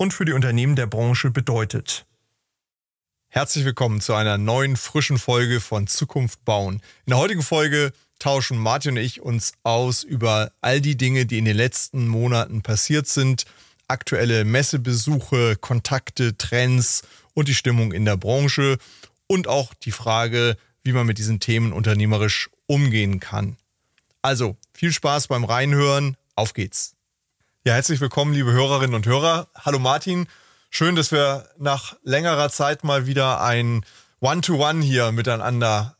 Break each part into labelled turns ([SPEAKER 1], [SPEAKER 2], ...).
[SPEAKER 1] und für die Unternehmen der Branche bedeutet. Herzlich willkommen zu einer neuen, frischen Folge von Zukunft bauen. In der heutigen Folge tauschen Martin und ich uns aus über all die Dinge, die in den letzten Monaten passiert sind, aktuelle Messebesuche, Kontakte, Trends und die Stimmung in der Branche und auch die Frage, wie man mit diesen Themen unternehmerisch umgehen kann. Also, viel Spaß beim Reinhören. Auf geht's. Ja, herzlich willkommen, liebe Hörerinnen und Hörer. Hallo Martin. Schön, dass wir nach längerer Zeit mal wieder ein One-to-One -One hier miteinander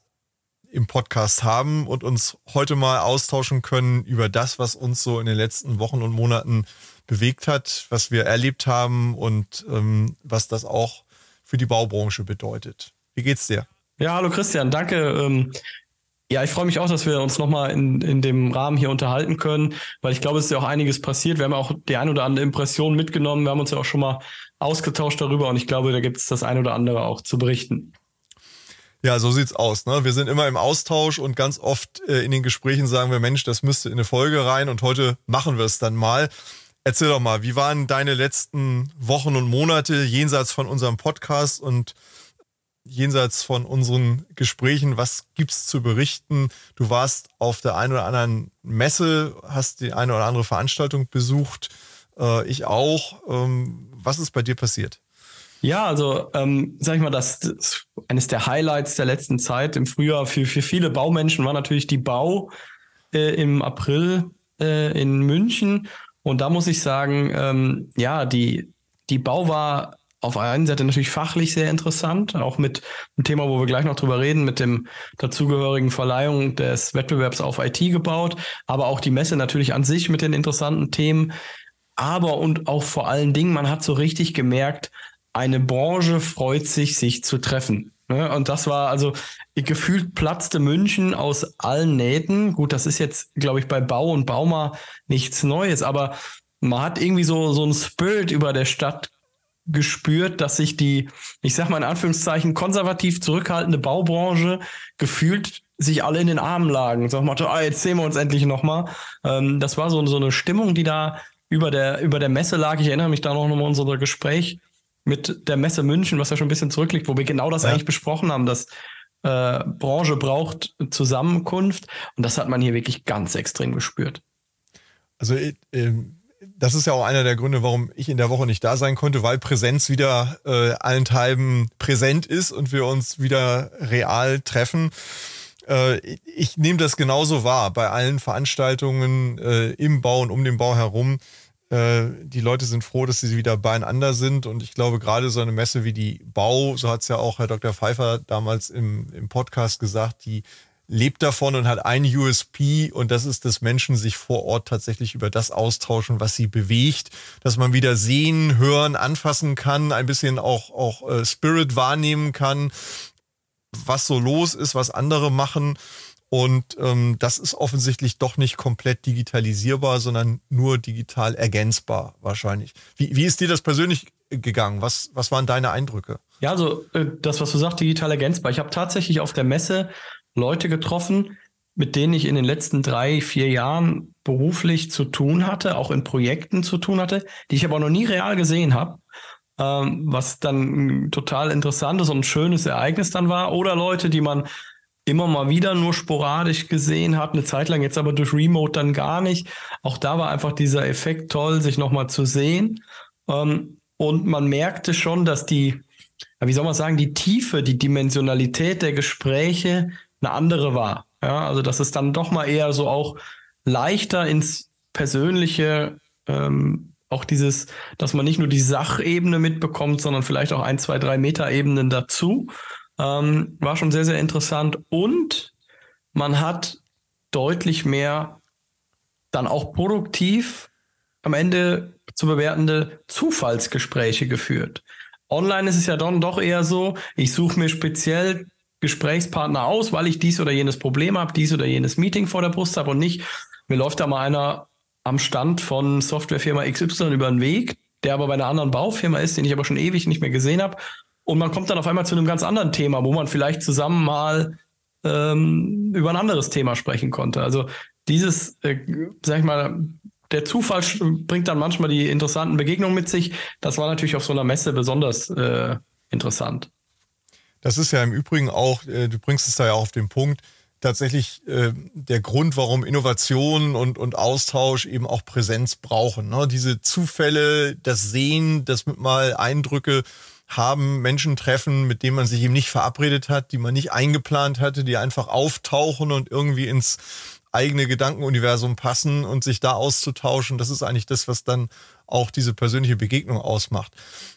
[SPEAKER 1] im Podcast haben und uns heute mal austauschen können über das, was uns so in den letzten Wochen und Monaten bewegt hat, was wir erlebt haben und ähm, was das auch für die Baubranche bedeutet. Wie geht's dir?
[SPEAKER 2] Ja, hallo Christian, danke. Ähm, ja, ich freue mich auch, dass wir uns nochmal in, in dem Rahmen hier unterhalten können, weil ich glaube, es ist ja auch einiges passiert. Wir haben auch die ein oder andere Impression mitgenommen. Wir haben uns ja auch schon mal ausgetauscht darüber und ich glaube, da gibt es das ein oder andere auch zu berichten.
[SPEAKER 1] Ja, so sieht's aus. Ne? Wir sind immer im Austausch und ganz oft äh, in den Gesprächen sagen wir, Mensch, das müsste in eine Folge rein und heute machen wir es dann mal. Erzähl doch mal, wie waren deine letzten Wochen und Monate jenseits von unserem Podcast und jenseits von unseren Gesprächen, was gibt's zu berichten? Du warst auf der einen oder anderen Messe, hast die eine oder andere Veranstaltung besucht, äh, ich auch. Ähm, was ist bei dir passiert?
[SPEAKER 2] Ja, also ähm, sag ich mal, das, das eines der Highlights der letzten Zeit im Frühjahr für, für viele Baumenschen war natürlich die Bau äh, im April äh, in München. Und da muss ich sagen, ähm, ja, die, die Bau war auf der einen Seite natürlich fachlich sehr interessant, auch mit einem Thema, wo wir gleich noch drüber reden, mit dem dazugehörigen Verleihung des Wettbewerbs auf IT gebaut, aber auch die Messe natürlich an sich mit den interessanten Themen. Aber und auch vor allen Dingen, man hat so richtig gemerkt, eine Branche freut sich, sich zu treffen. Ne? Und das war also gefühlt platzte München aus allen Nähten. Gut, das ist jetzt, glaube ich, bei Bau und Bauma nichts Neues, aber man hat irgendwie so, so ein Spirit über der Stadt gespürt, dass sich die, ich sag mal in Anführungszeichen, konservativ zurückhaltende Baubranche gefühlt sich alle in den Armen lagen. So Motto, ah, jetzt sehen wir uns endlich nochmal. Ähm, das war so, so eine Stimmung, die da über der, über der Messe lag. Ich erinnere mich da noch an unser Gespräch mit der Messe München, was ja schon ein bisschen zurückliegt, wo wir genau das ja. eigentlich besprochen haben, dass äh, Branche braucht Zusammenkunft. Und das hat man hier wirklich ganz extrem gespürt.
[SPEAKER 1] Also, äh, das ist ja auch einer der Gründe, warum ich in der Woche nicht da sein konnte, weil Präsenz wieder äh, allenthalben präsent ist und wir uns wieder real treffen. Äh, ich nehme das genauso wahr bei allen Veranstaltungen äh, im Bau und um den Bau herum. Äh, die Leute sind froh, dass sie wieder beieinander sind und ich glaube, gerade so eine Messe wie die Bau, so hat es ja auch Herr Dr. Pfeiffer damals im, im Podcast gesagt, die lebt davon und hat ein USP und das ist, dass Menschen sich vor Ort tatsächlich über das austauschen, was sie bewegt, dass man wieder sehen, hören, anfassen kann, ein bisschen auch, auch äh, Spirit wahrnehmen kann, was so los ist, was andere machen. Und ähm, das ist offensichtlich doch nicht komplett digitalisierbar, sondern nur digital ergänzbar wahrscheinlich. Wie, wie ist dir das persönlich gegangen? Was, was waren deine Eindrücke?
[SPEAKER 2] Ja, also äh, das, was du sagst, digital ergänzbar. Ich habe tatsächlich auf der Messe Leute getroffen, mit denen ich in den letzten drei, vier Jahren beruflich zu tun hatte, auch in Projekten zu tun hatte, die ich aber noch nie real gesehen habe, ähm, was dann ein total interessantes und schönes Ereignis dann war. Oder Leute, die man immer mal wieder nur sporadisch gesehen hat, eine Zeit lang jetzt aber durch Remote dann gar nicht. Auch da war einfach dieser Effekt toll, sich nochmal zu sehen. Ähm, und man merkte schon, dass die, wie soll man sagen, die Tiefe, die Dimensionalität der Gespräche eine andere war. Ja, also dass es dann doch mal eher so auch leichter ins Persönliche, ähm, auch dieses, dass man nicht nur die Sachebene mitbekommt, sondern vielleicht auch ein, zwei, drei Meter-Ebenen dazu. Ähm, war schon sehr, sehr interessant. Und man hat deutlich mehr dann auch produktiv am Ende zu bewertende Zufallsgespräche geführt. Online ist es ja dann doch eher so, ich suche mir speziell Gesprächspartner aus, weil ich dies oder jenes Problem habe, dies oder jenes Meeting vor der Brust habe und nicht, mir läuft da mal einer am Stand von Softwarefirma XY über den Weg, der aber bei einer anderen Baufirma ist, den ich aber schon ewig nicht mehr gesehen habe. Und man kommt dann auf einmal zu einem ganz anderen Thema, wo man vielleicht zusammen mal ähm, über ein anderes Thema sprechen konnte. Also dieses, äh, sag ich mal, der Zufall bringt dann manchmal die interessanten Begegnungen mit sich. Das war natürlich auf so einer Messe besonders äh, interessant.
[SPEAKER 1] Das ist ja im Übrigen auch, äh, du bringst es da ja auch auf den Punkt, tatsächlich äh, der Grund, warum Innovation und, und Austausch eben auch Präsenz brauchen. Ne? Diese Zufälle, das Sehen, das mit mal Eindrücke haben, Menschen treffen, mit denen man sich eben nicht verabredet hat, die man nicht eingeplant hatte, die einfach auftauchen und irgendwie ins eigene Gedankenuniversum passen und sich da auszutauschen. Das ist eigentlich das, was dann auch diese persönliche Begegnung ausmacht.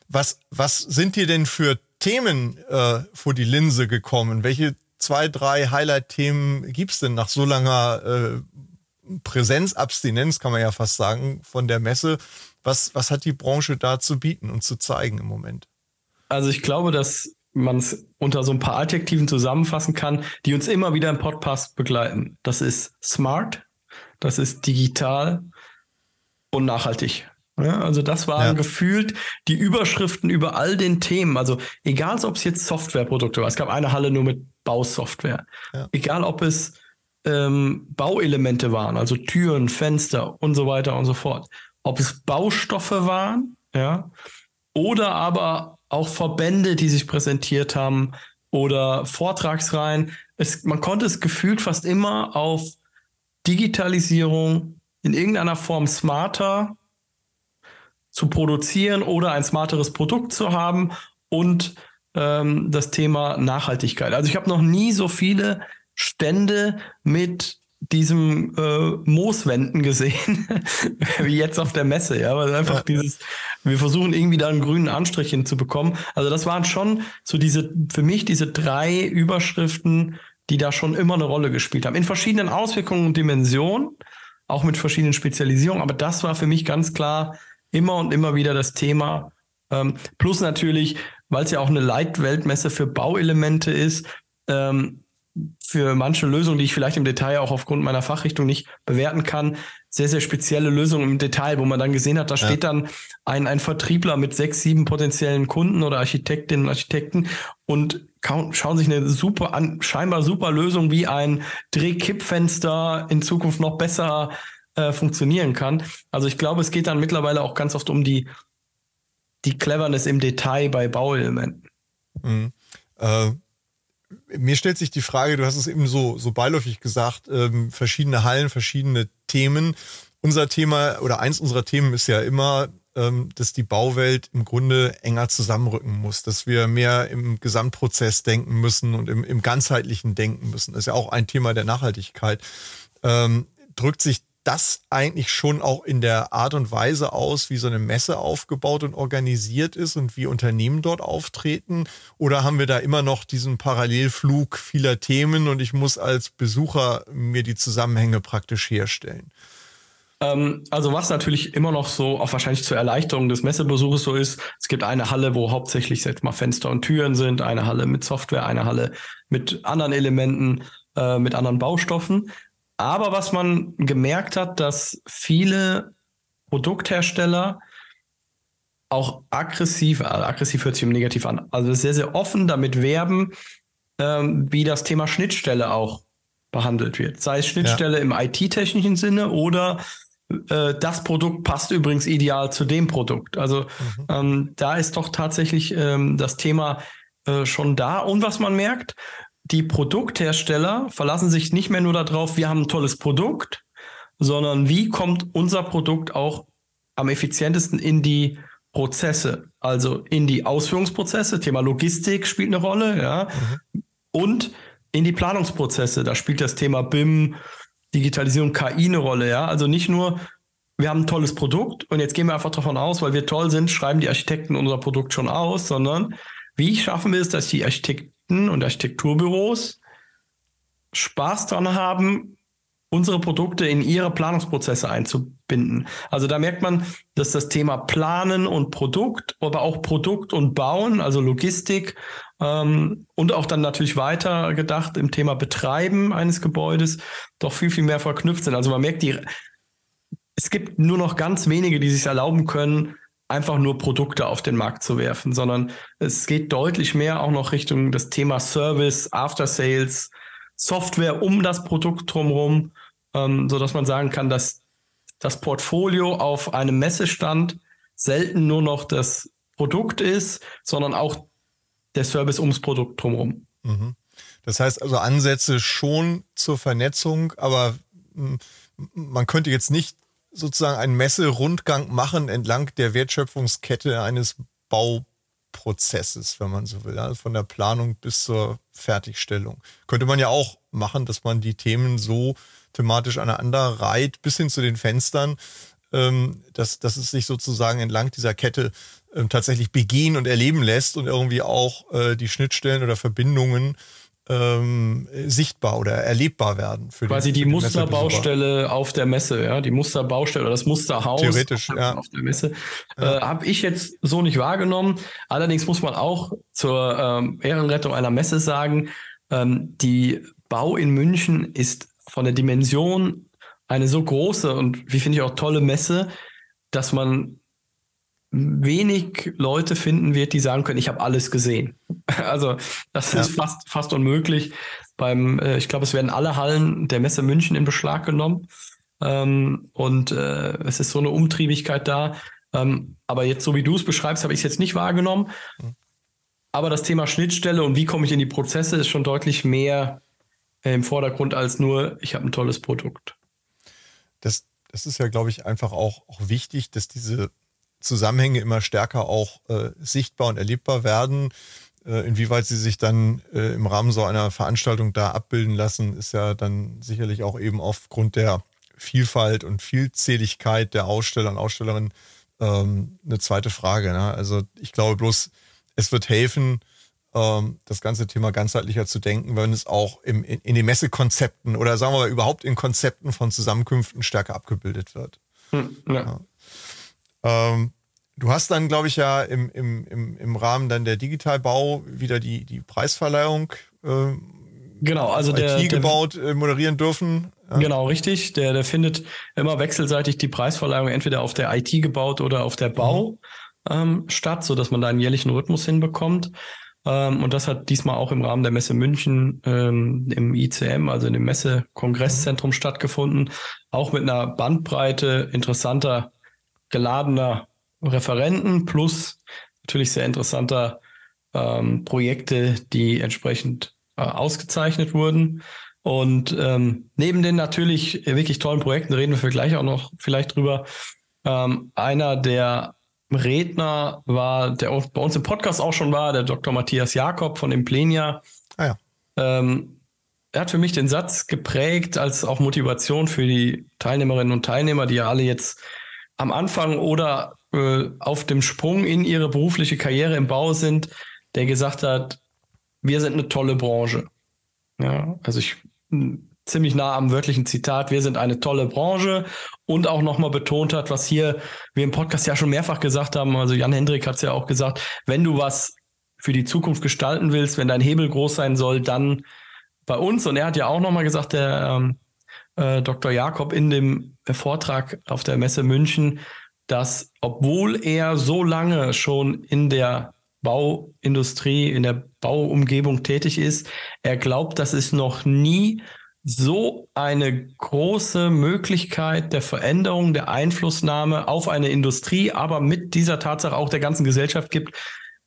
[SPEAKER 1] Was, was sind dir denn für Themen äh, vor die Linse gekommen? Welche zwei, drei Highlight-Themen gibt es denn nach so langer äh, Präsenzabstinenz, kann man ja fast sagen, von der Messe? Was, was hat die Branche da zu bieten und zu zeigen im Moment?
[SPEAKER 2] Also ich glaube, dass man es unter so ein paar Adjektiven zusammenfassen kann, die uns immer wieder im Podcast begleiten. Das ist smart, das ist digital und nachhaltig. Ja, also das waren ja. gefühlt die Überschriften über all den Themen. Also egal, ob es jetzt Softwareprodukte war. Es gab eine Halle nur mit Bausoftware. Ja. Egal, ob es ähm, Bauelemente waren, also Türen, Fenster und so weiter und so fort. Ob es Baustoffe waren, ja, oder aber auch Verbände, die sich präsentiert haben oder Vortragsreihen. Es, man konnte es gefühlt fast immer auf Digitalisierung in irgendeiner Form smarter zu produzieren oder ein smarteres Produkt zu haben und ähm, das Thema Nachhaltigkeit. Also ich habe noch nie so viele Stände mit diesem äh, Mooswänden gesehen, wie jetzt auf der Messe, ja, weil einfach ja. dieses, wir versuchen irgendwie da einen grünen Anstrich hinzubekommen. Also das waren schon so diese, für mich diese drei Überschriften, die da schon immer eine Rolle gespielt haben. In verschiedenen Auswirkungen und Dimensionen, auch mit verschiedenen Spezialisierungen, aber das war für mich ganz klar immer und immer wieder das Thema. Ähm, plus natürlich, weil es ja auch eine Leitweltmesse für Bauelemente ist, ähm, für manche Lösungen, die ich vielleicht im Detail auch aufgrund meiner Fachrichtung nicht bewerten kann, sehr, sehr spezielle Lösungen im Detail, wo man dann gesehen hat, da ja. steht dann ein, ein Vertriebler mit sechs, sieben potenziellen Kunden oder Architektinnen und Architekten und schauen sich eine super an, scheinbar super Lösung wie ein Drehkippfenster in Zukunft noch besser äh, funktionieren kann. Also ich glaube, es geht dann mittlerweile auch ganz oft um die, die Cleverness im Detail bei Bauelementen.
[SPEAKER 1] Mhm. Äh, mir stellt sich die Frage, du hast es eben so, so beiläufig gesagt, ähm, verschiedene Hallen, verschiedene Themen. Unser Thema oder eins unserer Themen ist ja immer, ähm, dass die Bauwelt im Grunde enger zusammenrücken muss, dass wir mehr im Gesamtprozess denken müssen und im, im ganzheitlichen denken müssen. Das ist ja auch ein Thema der Nachhaltigkeit. Ähm, drückt sich das eigentlich schon auch in der Art und Weise aus, wie so eine Messe aufgebaut und organisiert ist und wie Unternehmen dort auftreten? Oder haben wir da immer noch diesen Parallelflug vieler Themen und ich muss als Besucher mir die Zusammenhänge praktisch herstellen?
[SPEAKER 2] Ähm, also was natürlich immer noch so, auch wahrscheinlich zur Erleichterung des Messebesuches so ist, es gibt eine Halle, wo hauptsächlich jetzt mal Fenster und Türen sind, eine Halle mit Software, eine Halle mit anderen Elementen, äh, mit anderen Baustoffen. Aber was man gemerkt hat, dass viele Produkthersteller auch aggressiv, also aggressiv hört sich negativ an, also sehr, sehr offen damit werben, ähm, wie das Thema Schnittstelle auch behandelt wird. Sei es Schnittstelle ja. im IT-technischen Sinne oder äh, das Produkt passt übrigens ideal zu dem Produkt. Also mhm. ähm, da ist doch tatsächlich ähm, das Thema äh, schon da. Und was man merkt, die Produkthersteller verlassen sich nicht mehr nur darauf, wir haben ein tolles Produkt, sondern wie kommt unser Produkt auch am effizientesten in die Prozesse, also in die Ausführungsprozesse. Thema Logistik spielt eine Rolle, ja, mhm. und in die Planungsprozesse. Da spielt das Thema BIM, Digitalisierung, KI eine Rolle, ja. Also nicht nur, wir haben ein tolles Produkt und jetzt gehen wir einfach davon aus, weil wir toll sind, schreiben die Architekten unser Produkt schon aus, sondern wie schaffen wir es, dass die Architekten Architekten und Architekturbüros Spaß dran haben unsere Produkte in ihre Planungsprozesse einzubinden. Also da merkt man, dass das Thema Planen und Produkt, aber auch Produkt und Bauen, also Logistik ähm, und auch dann natürlich weiter gedacht im Thema Betreiben eines Gebäudes doch viel, viel mehr verknüpft sind. Also man merkt, die, es gibt nur noch ganz wenige, die sich erlauben können, einfach nur Produkte auf den Markt zu werfen, sondern es geht deutlich mehr auch noch Richtung das Thema Service, After Sales, Software um das Produkt drumherum ähm, sodass man sagen kann, dass das Portfolio auf einem Messestand selten nur noch das Produkt ist, sondern auch der Service ums Produkt drumherum. Mhm.
[SPEAKER 1] Das heißt also Ansätze schon zur Vernetzung, aber hm, man könnte jetzt nicht sozusagen einen Messerundgang machen entlang der Wertschöpfungskette eines Bauprozesses, wenn man so will, also von der Planung bis zur Fertigstellung. Könnte man ja auch machen, dass man die Themen so thematisch aneinander reiht, bis hin zu den Fenstern, ähm, dass, dass es sich sozusagen entlang dieser Kette ähm, tatsächlich begehen und erleben lässt und irgendwie auch äh, die Schnittstellen oder Verbindungen ähm, sichtbar oder erlebbar werden.
[SPEAKER 2] Für Quasi den, die Musterbaustelle auf der Messe, ja, die Musterbaustelle oder das Musterhaus
[SPEAKER 1] Theoretisch, auf,
[SPEAKER 2] ja. auf der Messe. Ja. Äh, Habe ich jetzt so nicht wahrgenommen. Allerdings muss man auch zur ähm, Ehrenrettung einer Messe sagen, ähm, die Bau in München ist von der Dimension eine so große und wie finde ich auch tolle Messe, dass man wenig Leute finden wird, die sagen können, ich habe alles gesehen. Also das ja. ist fast, fast unmöglich. Beim, äh, ich glaube, es werden alle Hallen der Messe München in Beschlag genommen. Ähm, und äh, es ist so eine Umtriebigkeit da. Ähm, aber jetzt, so wie du es beschreibst, habe ich es jetzt nicht wahrgenommen. Aber das Thema Schnittstelle und wie komme ich in die Prozesse ist schon deutlich mehr im Vordergrund als nur, ich habe ein tolles Produkt.
[SPEAKER 1] Das, das ist ja, glaube ich, einfach auch, auch wichtig, dass diese Zusammenhänge immer stärker auch äh, sichtbar und erlebbar werden. Äh, inwieweit sie sich dann äh, im Rahmen so einer Veranstaltung da abbilden lassen, ist ja dann sicherlich auch eben aufgrund der Vielfalt und Vielzähligkeit der Aussteller und Ausstellerinnen ähm, eine zweite Frage. Ne? Also ich glaube bloß, es wird helfen, ähm, das ganze Thema ganzheitlicher zu denken, wenn es auch im, in, in, den Messekonzepten oder sagen wir mal überhaupt in Konzepten von Zusammenkünften stärker abgebildet wird. Hm, ja. Ja. Ähm, du hast dann, glaube ich, ja im, im, im, im Rahmen dann der Digitalbau wieder die, die Preisverleihung äh,
[SPEAKER 2] genau, also der,
[SPEAKER 1] IT gebaut, der, äh, moderieren dürfen.
[SPEAKER 2] Ja. Genau, richtig. Der, der findet immer wechselseitig die Preisverleihung entweder auf der IT gebaut oder auf der Bau mhm. ähm, statt, sodass man da einen jährlichen Rhythmus hinbekommt. Ähm, und das hat diesmal auch im Rahmen der Messe München ähm, im ICM, also in dem Messe-Kongresszentrum mhm. stattgefunden. Auch mit einer Bandbreite interessanter, geladener Referenten plus natürlich sehr interessanter ähm, Projekte, die entsprechend äh, ausgezeichnet wurden. Und ähm, neben den natürlich wirklich tollen Projekten reden wir gleich auch noch vielleicht drüber. Ähm, einer der Redner war, der auch bei uns im Podcast auch schon war, der Dr. Matthias Jakob von Implenia. Ah ja. Ähm, er hat für mich den Satz geprägt als auch Motivation für die Teilnehmerinnen und Teilnehmer, die ja alle jetzt am Anfang oder äh, auf dem Sprung in ihre berufliche Karriere im Bau sind, der gesagt hat, wir sind eine tolle Branche. Ja, also ich ziemlich nah am wörtlichen Zitat, wir sind eine tolle Branche und auch nochmal betont hat, was hier wir im Podcast ja schon mehrfach gesagt haben, also Jan Hendrik hat es ja auch gesagt, wenn du was für die Zukunft gestalten willst, wenn dein Hebel groß sein soll, dann bei uns. Und er hat ja auch nochmal gesagt, der ähm, äh, Dr. Jakob in dem Vortrag auf der Messe München, dass obwohl er so lange schon in der Bauindustrie, in der Bauumgebung tätig ist, er glaubt, dass es noch nie so eine große Möglichkeit der Veränderung, der Einflussnahme auf eine Industrie, aber mit dieser Tatsache auch der ganzen Gesellschaft gibt,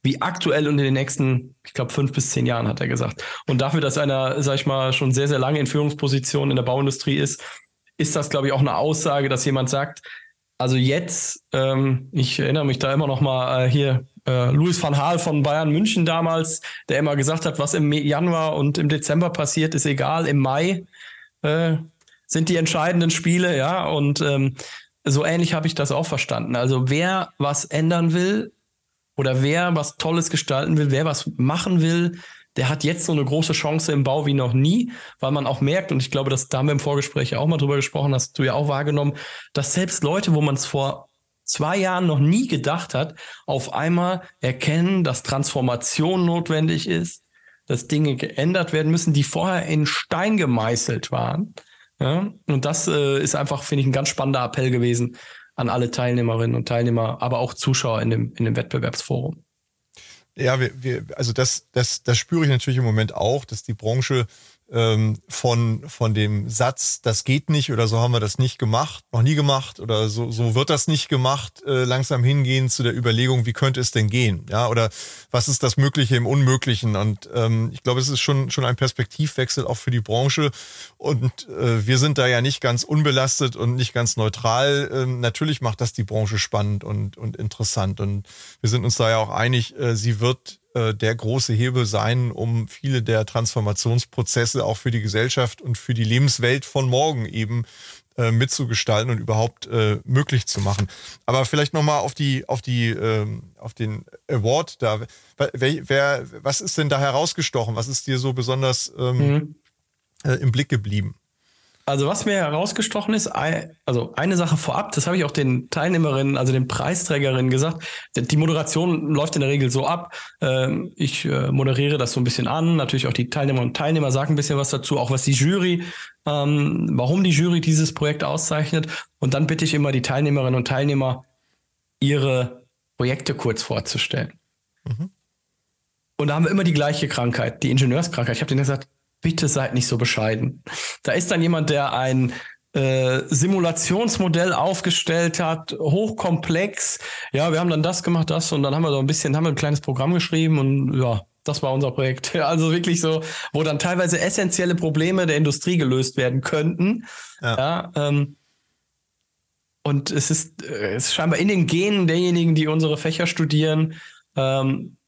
[SPEAKER 2] wie aktuell und in den nächsten, ich glaube, fünf bis zehn Jahren, hat er gesagt. Und dafür, dass einer, sag ich mal, schon sehr, sehr lange in Führungspositionen in der Bauindustrie ist, ist das, glaube ich, auch eine Aussage, dass jemand sagt, also jetzt, ähm, ich erinnere mich da immer noch mal äh, hier äh, Louis van Gaal von Bayern München damals, der immer gesagt hat, was im Januar und im Dezember passiert, ist egal. Im Mai äh, sind die entscheidenden Spiele, ja. Und ähm, so ähnlich habe ich das auch verstanden. Also wer was ändern will oder wer was Tolles gestalten will, wer was machen will, der hat jetzt so eine große Chance im Bau wie noch nie, weil man auch merkt, und ich glaube, dass, da haben wir im Vorgespräch ja auch mal drüber gesprochen, hast du ja auch wahrgenommen, dass selbst Leute, wo man es vor zwei Jahren noch nie gedacht hat, auf einmal erkennen, dass Transformation notwendig ist, dass Dinge geändert werden müssen, die vorher in Stein gemeißelt waren. Ja? Und das äh, ist einfach, finde ich, ein ganz spannender Appell gewesen an alle Teilnehmerinnen und Teilnehmer, aber auch Zuschauer in dem, in dem Wettbewerbsforum.
[SPEAKER 1] Ja, wir, wir, also das, das, das spüre ich natürlich im Moment auch, dass die Branche ähm, von, von dem Satz, das geht nicht oder so haben wir das nicht gemacht, noch nie gemacht oder so, so wird das nicht gemacht, äh, langsam hingehen zu der Überlegung, wie könnte es denn gehen? Ja, oder was ist das Mögliche im Unmöglichen? Und ähm, ich glaube, es ist schon, schon ein Perspektivwechsel auch für die Branche. Und äh, wir sind da ja nicht ganz unbelastet und nicht ganz neutral. Ähm, natürlich macht das die Branche spannend und, und interessant. Und wir sind uns da ja auch einig, äh, sie wird äh, der große Hebel sein, um viele der Transformationsprozesse auch für die Gesellschaft und für die Lebenswelt von morgen eben äh, mitzugestalten und überhaupt äh, möglich zu machen. Aber vielleicht nochmal auf die, auf die, ähm, auf den Award da. Wer, wer, was ist denn da herausgestochen? Was ist dir so besonders ähm, mhm. äh, im Blick geblieben?
[SPEAKER 2] Also was mir herausgestochen ist, also eine Sache vorab, das habe ich auch den Teilnehmerinnen, also den Preisträgerinnen gesagt. Die Moderation läuft in der Regel so ab. Ähm, ich äh, moderiere das so ein bisschen an. Natürlich auch die Teilnehmerinnen und Teilnehmer sagen ein bisschen was dazu, auch was die Jury, ähm, warum die Jury dieses Projekt auszeichnet. Und dann bitte ich immer die Teilnehmerinnen und Teilnehmer, ihre Projekte kurz vorzustellen. Mhm. Und da haben wir immer die gleiche Krankheit, die Ingenieurskrankheit. Ich habe denen gesagt, bitte seid nicht so bescheiden. Da ist dann jemand, der ein äh, Simulationsmodell aufgestellt hat, hochkomplex. Ja, wir haben dann das gemacht, das und dann haben wir so ein bisschen, haben wir ein kleines Programm geschrieben und ja, das war unser Projekt. Also wirklich so, wo dann teilweise essentielle Probleme der Industrie gelöst werden könnten. Ja. ja ähm, und es ist, äh, es ist scheinbar in den Genen derjenigen, die unsere Fächer studieren, ähm,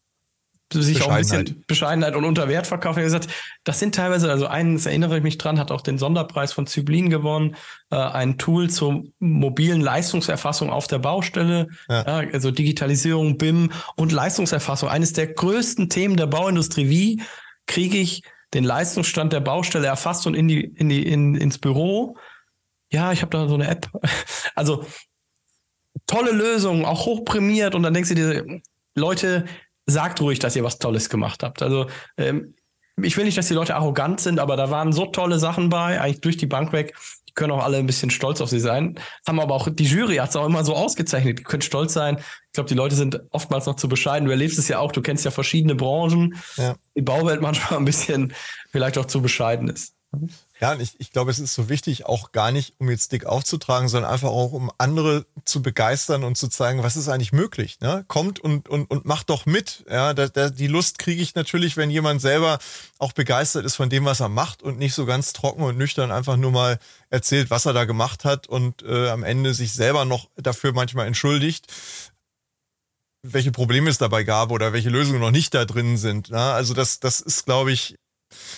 [SPEAKER 2] sich auch ein bisschen Bescheidenheit und unter Wert verkaufen. Er hat gesagt, das sind teilweise, also eines erinnere ich mich dran, hat auch den Sonderpreis von Zyblin gewonnen, äh, ein Tool zur mobilen Leistungserfassung auf der Baustelle, ja. Ja, also Digitalisierung, BIM und Leistungserfassung. Eines der größten Themen der Bauindustrie. Wie kriege ich den Leistungsstand der Baustelle erfasst und in die, in die, in, ins Büro? Ja, ich habe da so eine App. Also tolle Lösung, auch hochprämiert und dann denkst du dir, Leute, sagt ruhig, dass ihr was Tolles gemacht habt. Also ähm, ich will nicht, dass die Leute arrogant sind, aber da waren so tolle Sachen bei, eigentlich durch die Bank weg. Die können auch alle ein bisschen stolz auf sie sein. Haben aber auch, die Jury hat es auch immer so ausgezeichnet. Die können stolz sein. Ich glaube, die Leute sind oftmals noch zu bescheiden. Du erlebst es ja auch, du kennst ja verschiedene Branchen. Ja. Die Bauwelt manchmal ein bisschen vielleicht auch zu bescheiden ist.
[SPEAKER 1] Ja, und ich, ich glaube, es ist so wichtig, auch gar nicht, um jetzt dick aufzutragen, sondern einfach auch, um andere zu begeistern und zu zeigen, was ist eigentlich möglich. Ne? Kommt und, und, und macht doch mit. Ja, da, da, die Lust kriege ich natürlich, wenn jemand selber auch begeistert ist von dem, was er macht und nicht so ganz trocken und nüchtern einfach nur mal erzählt, was er da gemacht hat und äh, am Ende sich selber noch dafür manchmal entschuldigt welche Probleme es dabei gab oder welche Lösungen noch nicht da drin sind. Ne? Also das, das ist, glaube ich,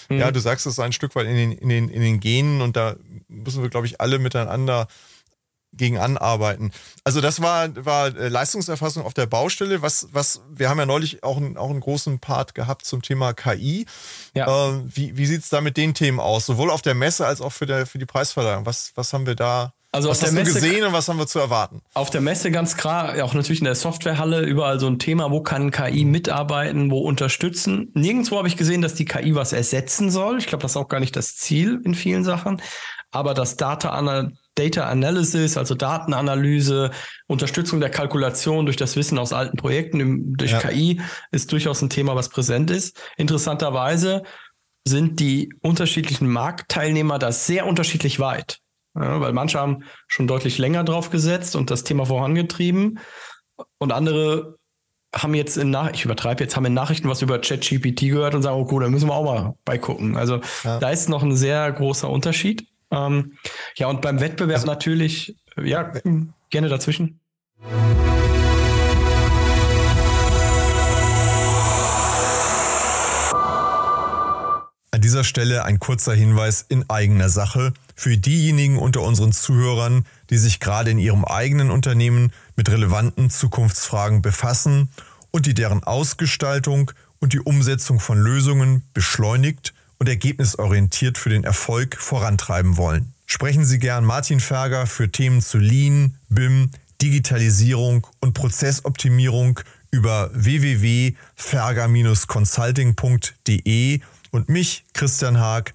[SPEAKER 1] Mhm. Ja, du sagst es ein Stück weit in den, in, den, in den Genen und da müssen wir, glaube ich, alle miteinander gegen anarbeiten. Also das war, war äh, Leistungserfassung auf der Baustelle. Was, was, wir haben ja neulich auch, einen, auch einen großen Part gehabt zum Thema KI. Ja. Äh, wie wie sieht es da mit den Themen aus? Sowohl auf der Messe als auch für, der, für die Preisverleihung. Was, was haben wir da also was hast Messe, du gesehen und was haben wir zu erwarten?
[SPEAKER 2] Auf der Messe ganz klar, auch natürlich in der Softwarehalle, überall so ein Thema, wo kann KI mitarbeiten, wo unterstützen. Nirgendwo habe ich gesehen, dass die KI was ersetzen soll. Ich glaube, das ist auch gar nicht das Ziel in vielen Sachen. Aber das Data, Data Analysis, also Datenanalyse, Unterstützung der Kalkulation durch das Wissen aus alten Projekten, durch ja. KI, ist durchaus ein Thema, was präsent ist. Interessanterweise sind die unterschiedlichen Marktteilnehmer da sehr unterschiedlich weit. Ja, weil manche haben schon deutlich länger drauf gesetzt und das Thema vorangetrieben. Und andere haben jetzt in Nach ich übertreibe jetzt, haben in Nachrichten was über ChatGPT gehört und sagen, oh cool, da müssen wir auch mal beigucken. Also ja. da ist noch ein sehr großer Unterschied. Ähm, ja, und beim Wettbewerb also, natürlich, ja, gerne dazwischen.
[SPEAKER 1] An dieser Stelle ein kurzer Hinweis in eigener Sache für diejenigen unter unseren Zuhörern, die sich gerade in ihrem eigenen Unternehmen mit relevanten Zukunftsfragen befassen und die deren Ausgestaltung und die Umsetzung von Lösungen beschleunigt und ergebnisorientiert für den Erfolg vorantreiben wollen. Sprechen Sie gern Martin Ferger für Themen zu Lean, BIM, Digitalisierung und Prozessoptimierung über www.ferger-consulting.de und mich, Christian Haag,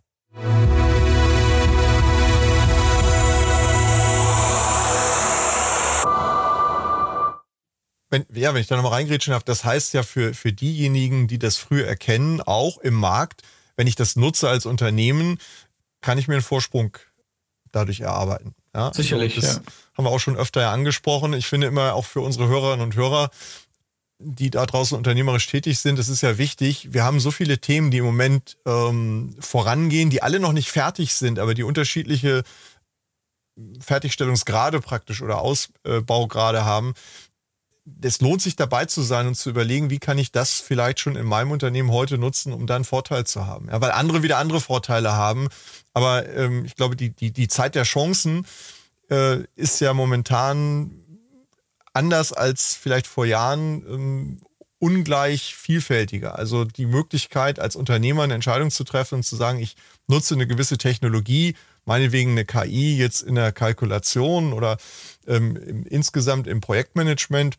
[SPEAKER 1] Wenn, ja, wenn ich da nochmal reingrätschen darf, das heißt ja für, für diejenigen, die das früh erkennen, auch im Markt, wenn ich das nutze als Unternehmen, kann ich mir einen Vorsprung dadurch erarbeiten.
[SPEAKER 2] Ja, Sicherlich.
[SPEAKER 1] Also das ja. haben wir auch schon öfter ja angesprochen. Ich finde immer auch für unsere Hörerinnen und Hörer, die da draußen unternehmerisch tätig sind, das ist ja wichtig. Wir haben so viele Themen, die im Moment ähm, vorangehen, die alle noch nicht fertig sind, aber die unterschiedliche Fertigstellungsgrade praktisch oder Ausbaugrade haben. Es lohnt sich dabei zu sein und zu überlegen, wie kann ich das vielleicht schon in meinem Unternehmen heute nutzen, um da einen Vorteil zu haben. Ja, weil andere wieder andere Vorteile haben. Aber ähm, ich glaube, die, die, die Zeit der Chancen äh, ist ja momentan anders als vielleicht vor Jahren ähm, ungleich vielfältiger. Also die Möglichkeit, als Unternehmer eine Entscheidung zu treffen und zu sagen, ich nutze eine gewisse Technologie, meinetwegen eine KI jetzt in der Kalkulation oder ähm, im, insgesamt im Projektmanagement,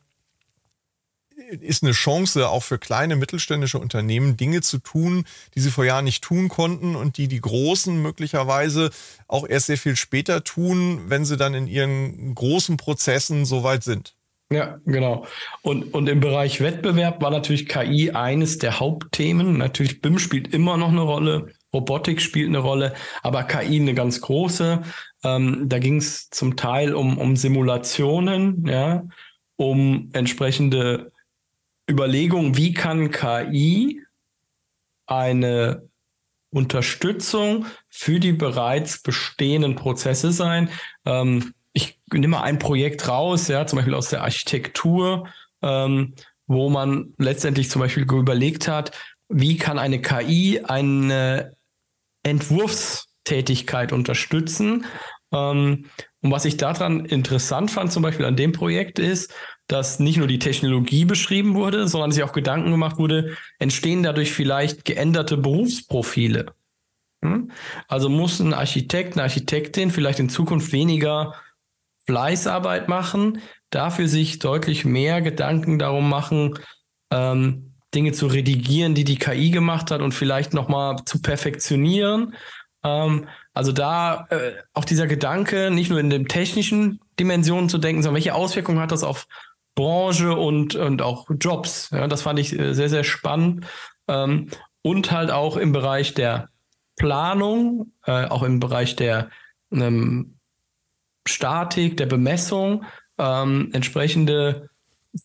[SPEAKER 1] ist eine Chance auch für kleine mittelständische Unternehmen, Dinge zu tun, die sie vor Jahren nicht tun konnten und die die Großen möglicherweise auch erst sehr viel später tun, wenn sie dann in ihren großen Prozessen soweit sind.
[SPEAKER 2] Ja, genau. Und, und im Bereich Wettbewerb war natürlich KI eines der Hauptthemen. Natürlich BIM spielt immer noch eine Rolle, Robotik spielt eine Rolle, aber KI eine ganz große. Ähm, da ging es zum Teil um, um Simulationen, ja, um entsprechende Überlegung, wie kann KI eine Unterstützung für die bereits bestehenden Prozesse sein. Ähm, ich nehme mal ein Projekt raus, ja, zum Beispiel aus der Architektur, ähm, wo man letztendlich zum Beispiel überlegt hat, wie kann eine KI eine Entwurfstätigkeit unterstützen. Ähm, und was ich daran interessant fand, zum Beispiel an dem Projekt, ist, dass nicht nur die Technologie beschrieben wurde, sondern sich auch Gedanken gemacht wurde, entstehen dadurch vielleicht geänderte Berufsprofile. Hm? Also muss ein Architekt, eine Architektin vielleicht in Zukunft weniger Fleißarbeit machen, dafür sich deutlich mehr Gedanken darum machen, ähm, Dinge zu redigieren, die die KI gemacht hat und vielleicht nochmal zu perfektionieren. Ähm, also da äh, auch dieser Gedanke, nicht nur in den technischen Dimensionen zu denken, sondern welche Auswirkungen hat das auf Branche und, und auch Jobs. Ja, das fand ich äh, sehr, sehr spannend. Ähm, und halt auch im Bereich der Planung, äh, auch im Bereich der ähm, Statik, der Bemessung, ähm, entsprechende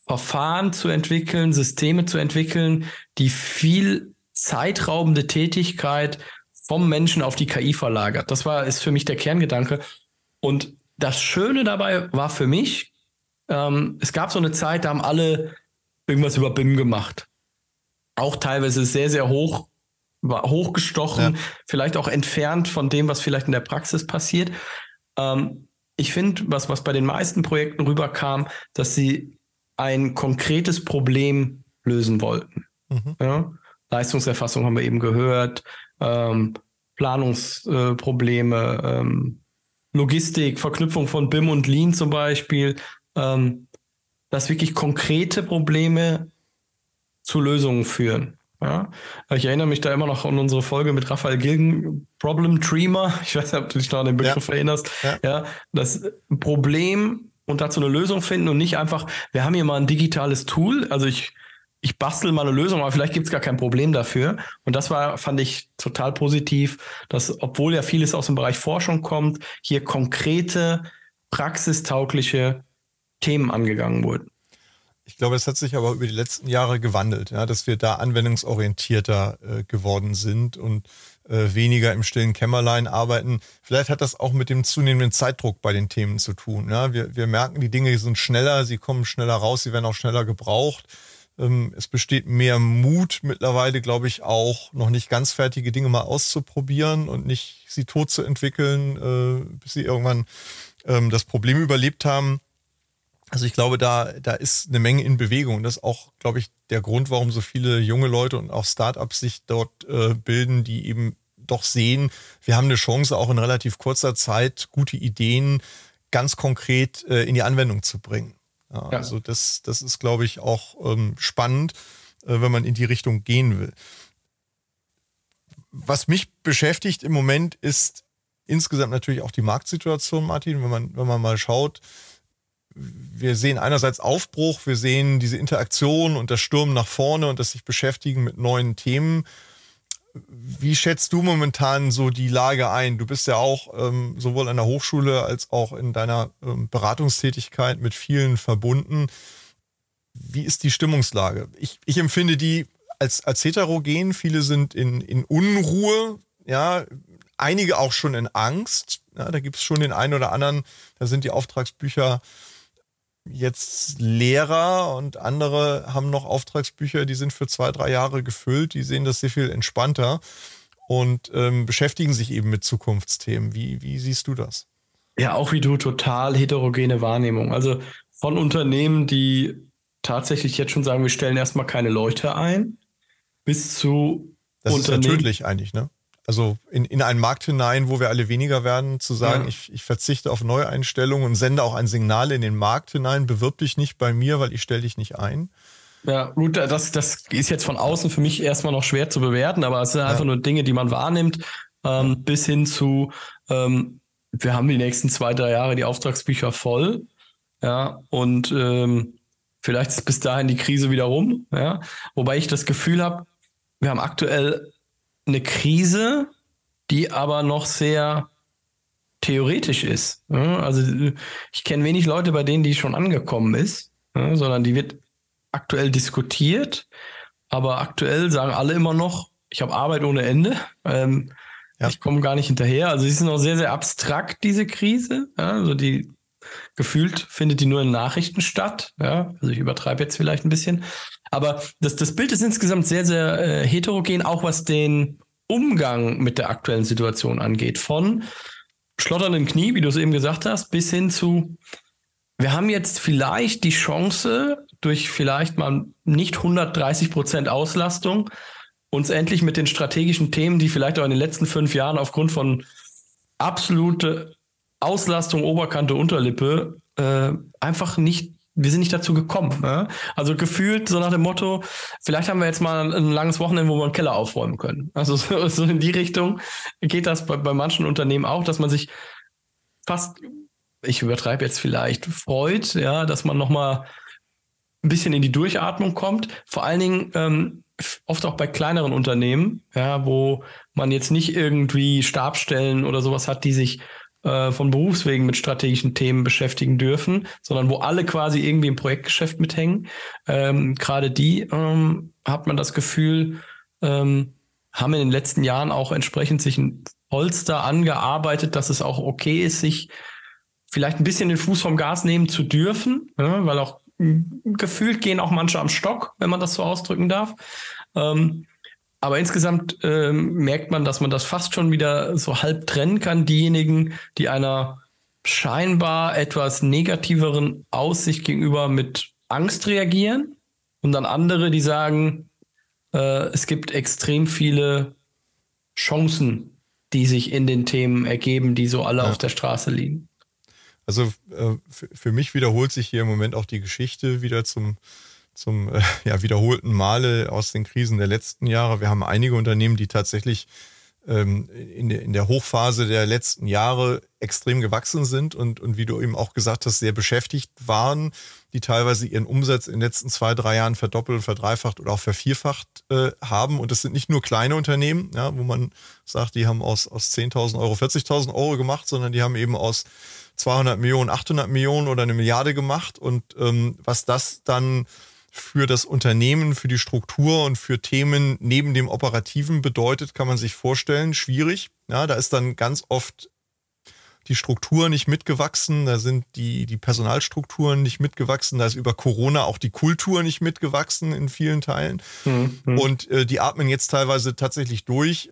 [SPEAKER 2] Verfahren zu entwickeln, Systeme zu entwickeln, die viel zeitraubende Tätigkeit vom Menschen auf die KI verlagert. Das war ist für mich der Kerngedanke. Und das Schöne dabei war für mich, ähm, es gab so eine Zeit, da haben alle irgendwas über BIM gemacht. Auch teilweise sehr, sehr hoch, hochgestochen, ja. vielleicht auch entfernt von dem, was vielleicht in der Praxis passiert. Ähm, ich finde, was, was bei den meisten Projekten rüberkam, dass sie ein konkretes Problem lösen wollten. Mhm. Ja? Leistungserfassung haben wir eben gehört, ähm, Planungsprobleme, äh, ähm, Logistik, Verknüpfung von BIM und Lean zum Beispiel, ähm, dass wirklich konkrete Probleme zu Lösungen führen. Ja? Ich erinnere mich da immer noch an unsere Folge mit Raphael Gilgen, Problem Dreamer. Ich weiß nicht, ob du dich noch an den Begriff ja. erinnerst. Ja. ja, das Problem und dazu eine Lösung finden und nicht einfach, wir haben hier mal ein digitales Tool. Also ich, ich bastel mal eine Lösung, aber vielleicht gibt es gar kein Problem dafür. Und das war, fand ich total positiv, dass, obwohl ja vieles aus dem Bereich Forschung kommt, hier konkrete, praxistaugliche Themen angegangen wurden.
[SPEAKER 1] Ich glaube, es hat sich aber über die letzten Jahre gewandelt, ja, dass wir da anwendungsorientierter äh, geworden sind und äh, weniger im stillen Kämmerlein arbeiten. Vielleicht hat das auch mit dem zunehmenden Zeitdruck bei den Themen zu tun. Ja. Wir, wir merken, die Dinge sind schneller, sie kommen schneller raus, sie werden auch schneller gebraucht. Ähm, es besteht mehr Mut mittlerweile, glaube ich, auch noch nicht ganz fertige Dinge mal auszuprobieren und nicht sie tot zu entwickeln, äh, bis sie irgendwann ähm, das Problem überlebt haben. Also ich glaube, da, da ist eine Menge in Bewegung. Das ist auch, glaube ich, der Grund, warum so viele junge Leute und auch Startups sich dort äh, bilden, die eben doch sehen, wir haben eine Chance, auch in relativ kurzer Zeit gute Ideen ganz konkret äh, in die Anwendung zu bringen. Ja, ja. Also das, das ist, glaube ich, auch ähm, spannend, äh, wenn man in die Richtung gehen will. Was mich beschäftigt im Moment ist insgesamt natürlich auch die Marktsituation, Martin, wenn man, wenn man mal schaut, wir sehen einerseits Aufbruch, wir sehen diese Interaktion und das Sturm nach vorne und das sich beschäftigen mit neuen Themen. Wie schätzt du momentan so die Lage ein? Du bist ja auch ähm, sowohl an der Hochschule als auch in deiner ähm, Beratungstätigkeit mit vielen verbunden. Wie ist die Stimmungslage? Ich, ich empfinde die als, als heterogen. Viele sind in, in Unruhe, ja, einige auch schon in Angst. Ja, da gibt es schon den einen oder anderen, da sind die Auftragsbücher jetzt Lehrer und andere haben noch Auftragsbücher, die sind für zwei, drei Jahre gefüllt, die sehen das sehr viel entspannter und ähm, beschäftigen sich eben mit Zukunftsthemen. Wie, wie siehst du das?
[SPEAKER 2] Ja, auch wie du, total heterogene Wahrnehmung. Also von Unternehmen, die tatsächlich jetzt schon sagen, wir stellen erstmal keine Leute ein, bis zu
[SPEAKER 1] das Unternehmen. ist ja tödlich eigentlich, ne? Also in, in einen Markt hinein, wo wir alle weniger werden, zu sagen, ja. ich, ich verzichte auf Neueinstellungen und sende auch ein Signal in den Markt hinein, bewirb dich nicht bei mir, weil ich stelle dich nicht ein.
[SPEAKER 2] Ja, gut, das, das ist jetzt von außen für mich erstmal noch schwer zu bewerten, aber es sind ja. einfach nur Dinge, die man wahrnimmt, ähm, bis hin zu, ähm, wir haben die nächsten zwei, drei Jahre die Auftragsbücher voll, ja, und ähm, vielleicht ist bis dahin die Krise wieder rum, ja, wobei ich das Gefühl habe, wir haben aktuell eine Krise, die aber noch sehr theoretisch ist. Also ich kenne wenig Leute, bei denen die schon angekommen ist, sondern die wird aktuell diskutiert. Aber aktuell sagen alle immer noch, ich habe Arbeit ohne Ende. Ähm, ja. Ich komme gar nicht hinterher. Also sie ist noch sehr, sehr abstrakt, diese Krise. Also die gefühlt findet die nur in Nachrichten statt. Ja, also ich übertreibe jetzt vielleicht ein bisschen. Aber das, das Bild ist insgesamt sehr, sehr äh, heterogen, auch was den Umgang mit der aktuellen Situation angeht. Von schlotternden Knie, wie du es eben gesagt hast, bis hin zu, wir haben jetzt vielleicht die Chance, durch vielleicht mal nicht 130 Prozent Auslastung, uns endlich mit den strategischen Themen, die vielleicht auch in den letzten fünf Jahren aufgrund von absolute Auslastung Oberkante Unterlippe äh, einfach nicht wir sind nicht dazu gekommen. Ne? Also gefühlt so nach dem Motto, vielleicht haben wir jetzt mal ein langes Wochenende, wo wir einen Keller aufräumen können. Also so, so in die Richtung geht das bei, bei manchen Unternehmen auch, dass man sich fast, ich übertreibe jetzt vielleicht, freut, ja, dass man nochmal ein bisschen in die Durchatmung kommt. Vor allen Dingen ähm, oft auch bei kleineren Unternehmen, ja, wo man jetzt nicht irgendwie Stabstellen oder sowas hat, die sich äh, von Berufswegen mit strategischen Themen beschäftigen dürfen, sondern wo alle quasi irgendwie im Projektgeschäft mithängen. Ähm, Gerade die ähm, hat man das Gefühl, ähm, haben in den letzten Jahren auch entsprechend sich ein Polster angearbeitet, dass es auch okay ist, sich vielleicht ein bisschen den Fuß vom Gas nehmen zu dürfen, ja, weil auch gefühlt gehen auch manche am Stock, wenn man das so ausdrücken darf. Ähm, aber insgesamt ähm, merkt man, dass man das fast schon wieder so halb trennen kann. Diejenigen, die einer scheinbar etwas negativeren Aussicht gegenüber mit Angst reagieren und dann andere, die sagen, äh, es gibt extrem viele Chancen, die sich in den Themen ergeben, die so alle ja. auf der Straße liegen.
[SPEAKER 1] Also äh, für mich wiederholt sich hier im Moment auch die Geschichte wieder zum zum äh, ja, wiederholten Male aus den Krisen der letzten Jahre. Wir haben einige Unternehmen, die tatsächlich ähm, in, in der Hochphase der letzten Jahre extrem gewachsen sind und, und wie du eben auch gesagt hast, sehr beschäftigt waren, die teilweise ihren Umsatz in den letzten zwei, drei Jahren verdoppelt, verdreifacht oder auch vervierfacht äh, haben. Und das sind nicht nur kleine Unternehmen, ja, wo man sagt, die haben aus, aus 10.000 Euro 40.000 Euro gemacht, sondern die haben eben aus 200 Millionen, 800 Millionen oder eine Milliarde gemacht. Und ähm, was das dann für das Unternehmen, für die Struktur und für Themen neben dem Operativen bedeutet, kann man sich vorstellen, schwierig. Ja, da ist dann ganz oft die Struktur nicht mitgewachsen, da sind die, die Personalstrukturen nicht mitgewachsen, da ist über Corona auch die Kultur nicht mitgewachsen in vielen Teilen. Mhm. Und äh, die atmen jetzt teilweise tatsächlich durch.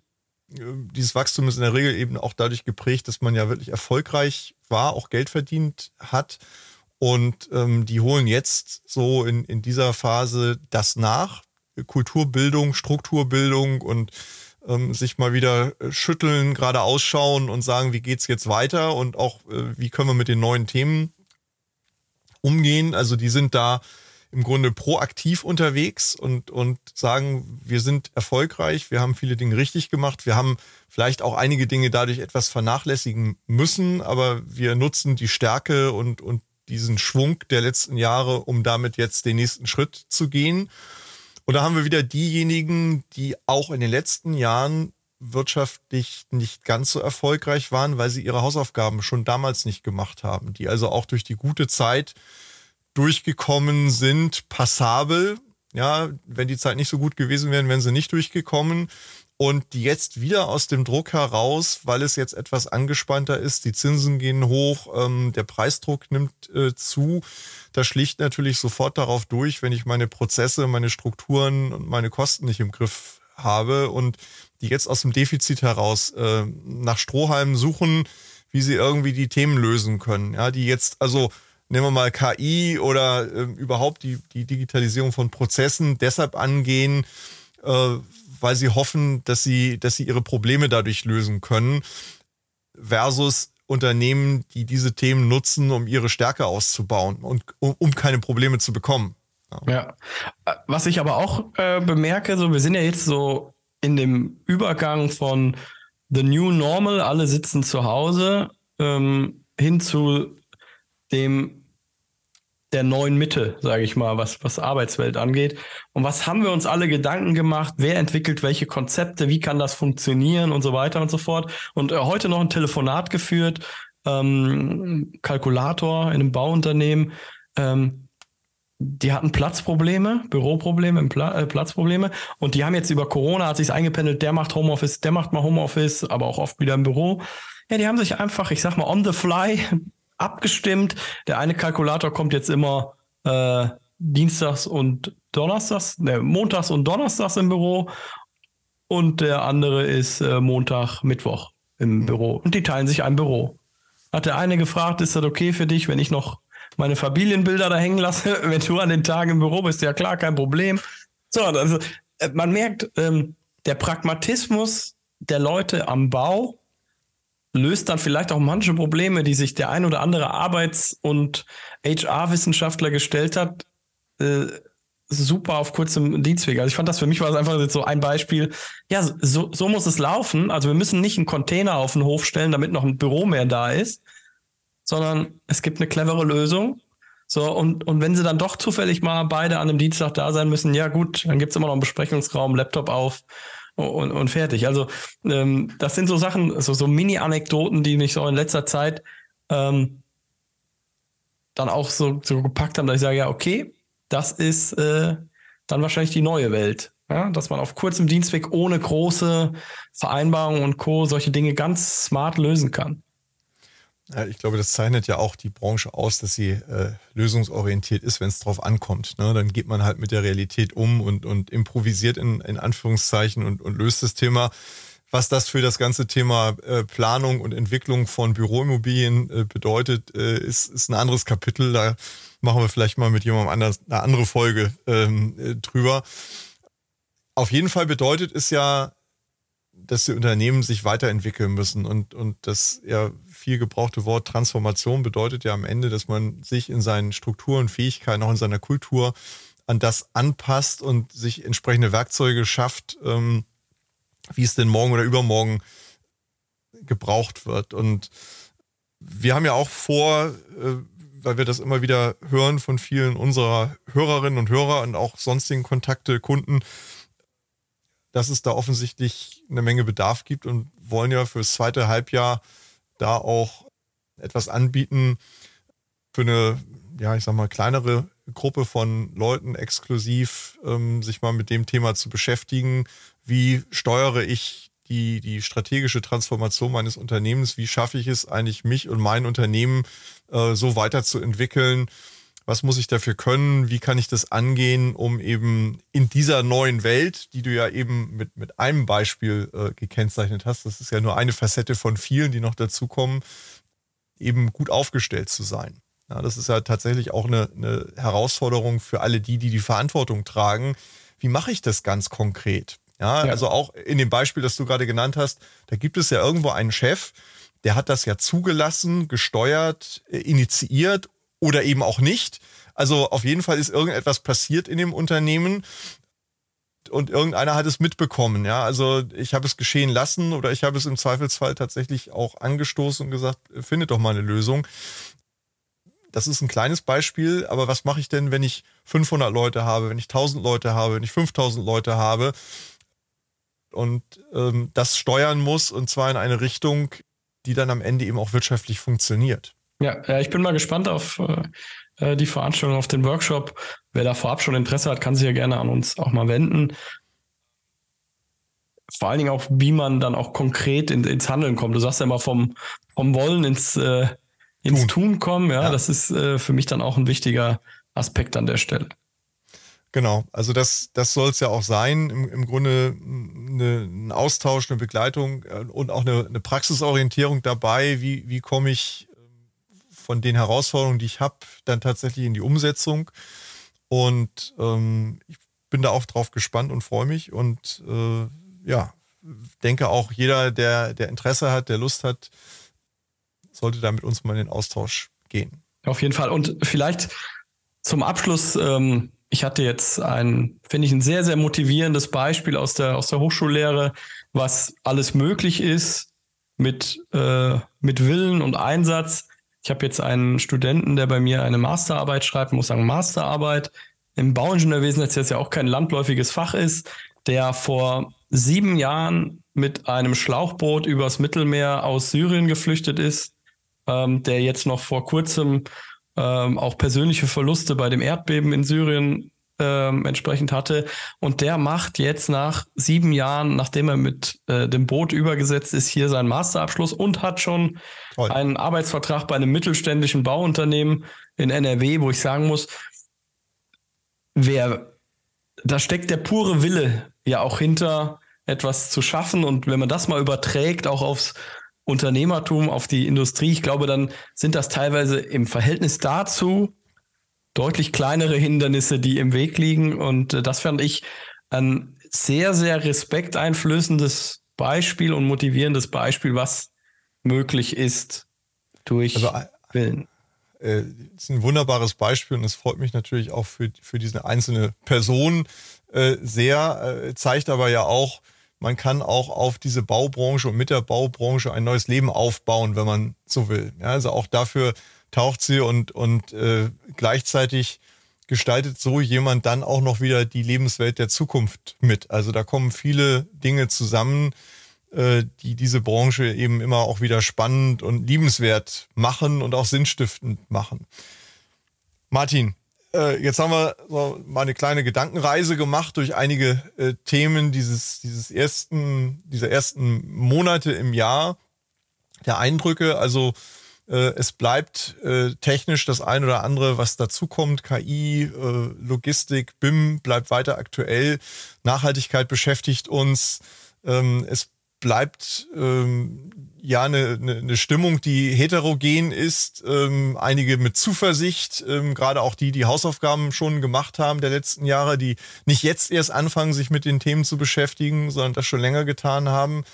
[SPEAKER 1] Äh, dieses Wachstum ist in der Regel eben auch dadurch geprägt, dass man ja wirklich erfolgreich war, auch Geld verdient hat. Und ähm, die holen jetzt so in, in dieser Phase das nach. Kulturbildung, Strukturbildung und ähm, sich mal wieder äh, schütteln, gerade ausschauen und sagen, wie geht's jetzt weiter und auch, äh, wie können wir mit den neuen Themen umgehen. Also die sind da im Grunde proaktiv unterwegs und, und sagen, wir sind erfolgreich, wir haben viele Dinge richtig gemacht, wir haben vielleicht auch einige Dinge dadurch etwas vernachlässigen müssen, aber wir nutzen die Stärke und, und diesen Schwung der letzten Jahre, um damit jetzt den nächsten Schritt zu gehen. Und da haben wir wieder diejenigen, die auch in den letzten Jahren wirtschaftlich nicht ganz so erfolgreich waren, weil sie ihre Hausaufgaben schon damals nicht gemacht haben, die also auch durch die gute Zeit durchgekommen sind, passabel. Ja, wenn die Zeit nicht so gut gewesen wäre, wären sie nicht durchgekommen und die jetzt wieder aus dem Druck heraus, weil es jetzt etwas angespannter ist, die Zinsen gehen hoch, ähm, der Preisdruck nimmt äh, zu. Das schlicht natürlich sofort darauf durch, wenn ich meine Prozesse, meine Strukturen und meine Kosten nicht im Griff habe und die jetzt aus dem Defizit heraus äh, nach Strohhalmen suchen, wie sie irgendwie die Themen lösen können. Ja, die jetzt also nehmen wir mal KI oder äh, überhaupt die, die Digitalisierung von Prozessen deshalb angehen, äh, weil sie hoffen, dass sie, dass sie ihre Probleme dadurch lösen können, versus Unternehmen, die diese Themen nutzen, um ihre Stärke auszubauen und um, um keine Probleme zu bekommen.
[SPEAKER 2] Ja. ja. Was ich aber auch äh, bemerke, so wir sind ja jetzt so in dem Übergang von The New Normal, alle sitzen zu Hause, ähm, hin zu dem der neuen Mitte, sage ich mal, was, was Arbeitswelt angeht. Und was haben wir uns alle Gedanken gemacht? Wer entwickelt welche Konzepte? Wie kann das funktionieren und so weiter und so fort? Und äh, heute noch ein Telefonat geführt, ähm, Kalkulator in einem Bauunternehmen. Ähm, die hatten Platzprobleme, Büroprobleme, Pla äh, Platzprobleme. Und die haben jetzt über Corona, hat sich eingependelt, der macht Homeoffice, der macht mal Homeoffice, aber auch oft wieder im Büro. Ja, die haben sich einfach, ich sag mal, on the fly abgestimmt. Der eine Kalkulator kommt jetzt immer äh, dienstags und donnerstags, ne, montags und donnerstags im Büro und der andere ist äh, Montag, Mittwoch im. Büro. Und die teilen sich ein Büro. Hat der eine gefragt, ist das okay für dich, wenn ich noch meine Familienbilder da hängen lasse, wenn du an den Tagen im Büro bist? Ja klar, kein Problem. So, also äh, man merkt, ähm, der Pragmatismus der Leute am Bau löst dann vielleicht auch manche Probleme, die sich der ein oder andere Arbeits- und HR-Wissenschaftler gestellt hat, äh, super auf kurzem Dienstweg. Also ich fand das für mich war das einfach so ein Beispiel. Ja, so, so muss es laufen. Also wir müssen nicht einen Container auf den Hof stellen, damit noch ein Büro mehr da ist, sondern es gibt eine clevere Lösung. So, und, und wenn sie dann doch zufällig mal beide an einem Dienstag da sein müssen, ja gut, dann gibt es immer noch einen Besprechungsraum, Laptop auf und, und fertig. Also ähm, das sind so Sachen, so, so Mini-Anekdoten, die mich so in letzter Zeit ähm, dann auch so, so gepackt haben, dass ich sage, ja, okay, das ist äh, dann wahrscheinlich die neue Welt. Ja? Dass man auf kurzem Dienstweg ohne große Vereinbarungen und Co. solche Dinge ganz smart lösen kann.
[SPEAKER 1] Ich glaube, das zeichnet ja auch die Branche aus, dass sie äh, lösungsorientiert ist, wenn es drauf ankommt. Ne? Dann geht man halt mit der Realität um und, und improvisiert in, in Anführungszeichen und, und löst das Thema. Was das für das ganze Thema äh, Planung und Entwicklung von Büroimmobilien äh, bedeutet, äh, ist, ist ein anderes Kapitel. Da machen wir vielleicht mal mit jemandem anders eine andere Folge ähm, äh, drüber. Auf jeden Fall bedeutet es ja, dass die Unternehmen sich weiterentwickeln müssen und, und das ja viel gebrauchte Wort Transformation bedeutet ja am Ende, dass man sich in seinen Strukturen, Fähigkeiten, auch in seiner Kultur an das anpasst und sich entsprechende Werkzeuge schafft, ähm, wie es denn morgen oder übermorgen gebraucht wird. Und wir haben ja auch vor, äh, weil wir das immer wieder hören von vielen unserer Hörerinnen und Hörer und auch sonstigen Kontakte, Kunden, dass es da offensichtlich eine Menge Bedarf gibt und wollen ja fürs zweite Halbjahr da auch etwas anbieten für eine, ja, ich sag mal, kleinere Gruppe von Leuten exklusiv, ähm, sich mal mit dem Thema zu beschäftigen. Wie steuere ich die, die strategische Transformation meines Unternehmens? Wie schaffe ich es eigentlich, mich und mein Unternehmen äh, so weiterzuentwickeln? Was muss ich dafür können? Wie kann ich das angehen, um eben in dieser neuen Welt, die du ja eben mit, mit einem Beispiel äh, gekennzeichnet hast, das ist ja nur eine Facette von vielen, die noch dazukommen, eben gut aufgestellt zu sein. Ja, das ist ja tatsächlich auch eine, eine Herausforderung für alle die, die die Verantwortung tragen. Wie mache ich das ganz konkret? Ja, ja, also auch in dem Beispiel, das du gerade genannt hast, da gibt es ja irgendwo einen Chef, der hat das ja zugelassen, gesteuert, äh, initiiert oder eben auch nicht. Also auf jeden Fall ist irgendetwas passiert in dem Unternehmen und irgendeiner hat es mitbekommen. Ja, also ich habe es geschehen lassen oder ich habe es im Zweifelsfall tatsächlich auch angestoßen und gesagt, findet doch mal eine Lösung. Das ist ein kleines Beispiel, aber was mache ich denn, wenn ich 500 Leute habe, wenn ich 1000 Leute habe, wenn ich 5000 Leute habe und ähm, das steuern muss und zwar in eine Richtung, die dann am Ende eben auch wirtschaftlich funktioniert.
[SPEAKER 2] Ja, ja ich bin mal gespannt auf äh, äh, die Veranstaltung, auf den Workshop. Wer da vorab schon Interesse hat, kann sich ja gerne an uns auch mal wenden. Vor allen Dingen auch, wie man dann auch konkret in, ins Handeln kommt. Du sagst ja immer vom, vom Wollen ins, äh, ins Tun. Tun kommen. Ja, ja. das ist äh, für mich dann auch ein wichtiger Aspekt an der Stelle.
[SPEAKER 1] Genau, also das, das soll es ja auch sein. Im, im Grunde eine, ein Austausch, eine Begleitung äh, und auch eine, eine Praxisorientierung dabei. Wie, wie komme ich von den Herausforderungen, die ich habe, dann tatsächlich in die Umsetzung? Und ähm, ich bin da auch drauf gespannt und freue mich. Und äh, ja, denke auch jeder, der, der Interesse hat, der Lust hat, sollte da mit uns mal in den Austausch gehen.
[SPEAKER 2] Auf jeden Fall. Und vielleicht zum Abschluss ähm, ich hatte jetzt ein, finde ich, ein sehr, sehr motivierendes Beispiel aus der, aus der Hochschullehre, was alles möglich ist mit, äh, mit Willen und Einsatz. Ich habe jetzt einen Studenten, der bei mir eine Masterarbeit schreibt, muss sagen Masterarbeit im Bauingenieurwesen, das jetzt ja auch kein landläufiges Fach ist, der vor sieben Jahren mit einem Schlauchboot übers Mittelmeer aus Syrien geflüchtet ist, ähm, der jetzt noch vor kurzem ähm, auch persönliche Verluste bei dem Erdbeben in Syrien ähm, entsprechend hatte. Und der macht jetzt nach sieben Jahren, nachdem er mit äh, dem Boot übergesetzt ist, hier seinen Masterabschluss und hat schon Toll. einen Arbeitsvertrag bei einem mittelständischen Bauunternehmen in NRW, wo ich sagen muss, wer, da steckt der pure Wille ja auch hinter, etwas zu schaffen. Und wenn man das mal überträgt, auch aufs Unternehmertum, auf die Industrie, ich glaube, dann sind das teilweise im Verhältnis dazu deutlich kleinere Hindernisse, die im Weg liegen. Und äh, das fand ich ein sehr, sehr respekteinflößendes Beispiel und motivierendes Beispiel, was möglich ist durch also, äh, Willen.
[SPEAKER 1] Äh, ist ein wunderbares Beispiel und es freut mich natürlich auch für, für diese einzelne Person äh, sehr, äh, zeigt aber ja auch, man kann auch auf diese Baubranche und mit der Baubranche ein neues Leben aufbauen, wenn man so will. Ja, also auch dafür taucht sie und, und äh, gleichzeitig gestaltet so jemand dann auch noch wieder die Lebenswelt der Zukunft mit. Also da kommen viele Dinge zusammen, äh, die diese Branche eben immer auch wieder spannend und liebenswert machen und auch sinnstiftend machen. Martin, äh, jetzt haben wir so mal eine kleine Gedankenreise gemacht durch einige äh, Themen dieses, dieses ersten, dieser ersten Monate im Jahr der Eindrücke. Also es bleibt äh, technisch das ein oder andere, was dazukommt. KI, äh, Logistik, BIM bleibt weiter aktuell. Nachhaltigkeit beschäftigt uns. Ähm, es bleibt ähm, ja eine, eine, Stimmung, die heterogen ist. Ähm, einige mit Zuversicht, gerade auch die, die Hausaufgaben schon gemacht haben der letzten Jahre, die nicht jetzt erst anfangen, sich mit den Themen zu beschäftigen, sondern das schon länger getan haben.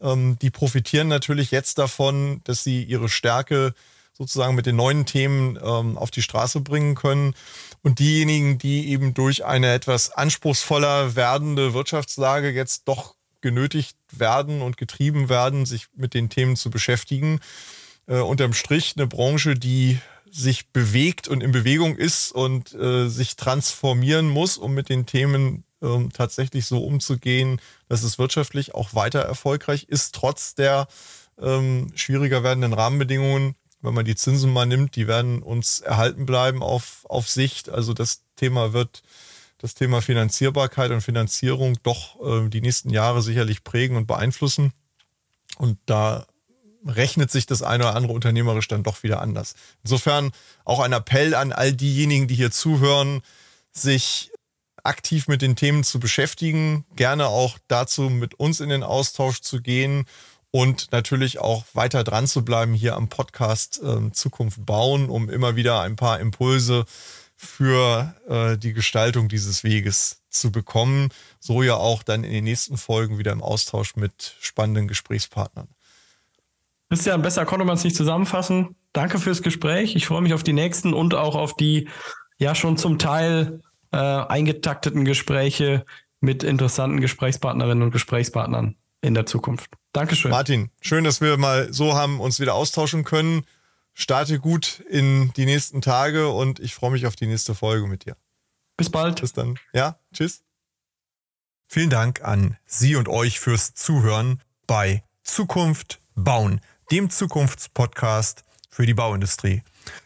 [SPEAKER 1] Ähm, die profitieren natürlich jetzt davon, dass sie ihre Stärke sozusagen mit den neuen Themen ähm, auf die Straße bringen können. Und diejenigen, die eben durch eine etwas anspruchsvoller werdende Wirtschaftslage jetzt doch genötigt werden und getrieben werden, sich mit den Themen zu beschäftigen. Äh, unterm Strich eine Branche, die sich bewegt und in Bewegung ist und äh, sich transformieren muss, um mit den Themen ähm, tatsächlich so umzugehen, dass es wirtschaftlich auch weiter erfolgreich ist, trotz der ähm, schwieriger werdenden Rahmenbedingungen. Wenn man die Zinsen mal nimmt, die werden uns erhalten bleiben auf, auf Sicht. Also das Thema wird das Thema Finanzierbarkeit und Finanzierung doch äh, die nächsten Jahre sicherlich prägen und beeinflussen. Und da rechnet sich das eine oder andere unternehmerisch dann doch wieder anders. Insofern auch ein Appell an all diejenigen, die hier zuhören, sich aktiv mit den Themen zu beschäftigen, gerne auch dazu mit uns in den Austausch zu gehen und natürlich auch weiter dran zu bleiben hier am Podcast äh, Zukunft bauen, um immer wieder ein paar Impulse für äh, die Gestaltung dieses Weges zu bekommen. So ja auch dann in den nächsten Folgen wieder im Austausch mit spannenden Gesprächspartnern.
[SPEAKER 2] Christian, besser konnte man es nicht zusammenfassen. Danke fürs Gespräch. Ich freue mich auf die nächsten und auch auf die ja schon zum Teil äh, eingetakteten Gespräche mit interessanten Gesprächspartnerinnen und Gesprächspartnern in der Zukunft. Dankeschön.
[SPEAKER 1] Martin, schön, dass wir mal so haben uns wieder austauschen können. Starte gut in die nächsten Tage und ich freue mich auf die nächste Folge mit dir.
[SPEAKER 2] Bis bald.
[SPEAKER 1] Bis dann. Ja, tschüss. Vielen Dank an Sie und euch fürs Zuhören bei Zukunft bauen dem Zukunftspodcast für die Bauindustrie.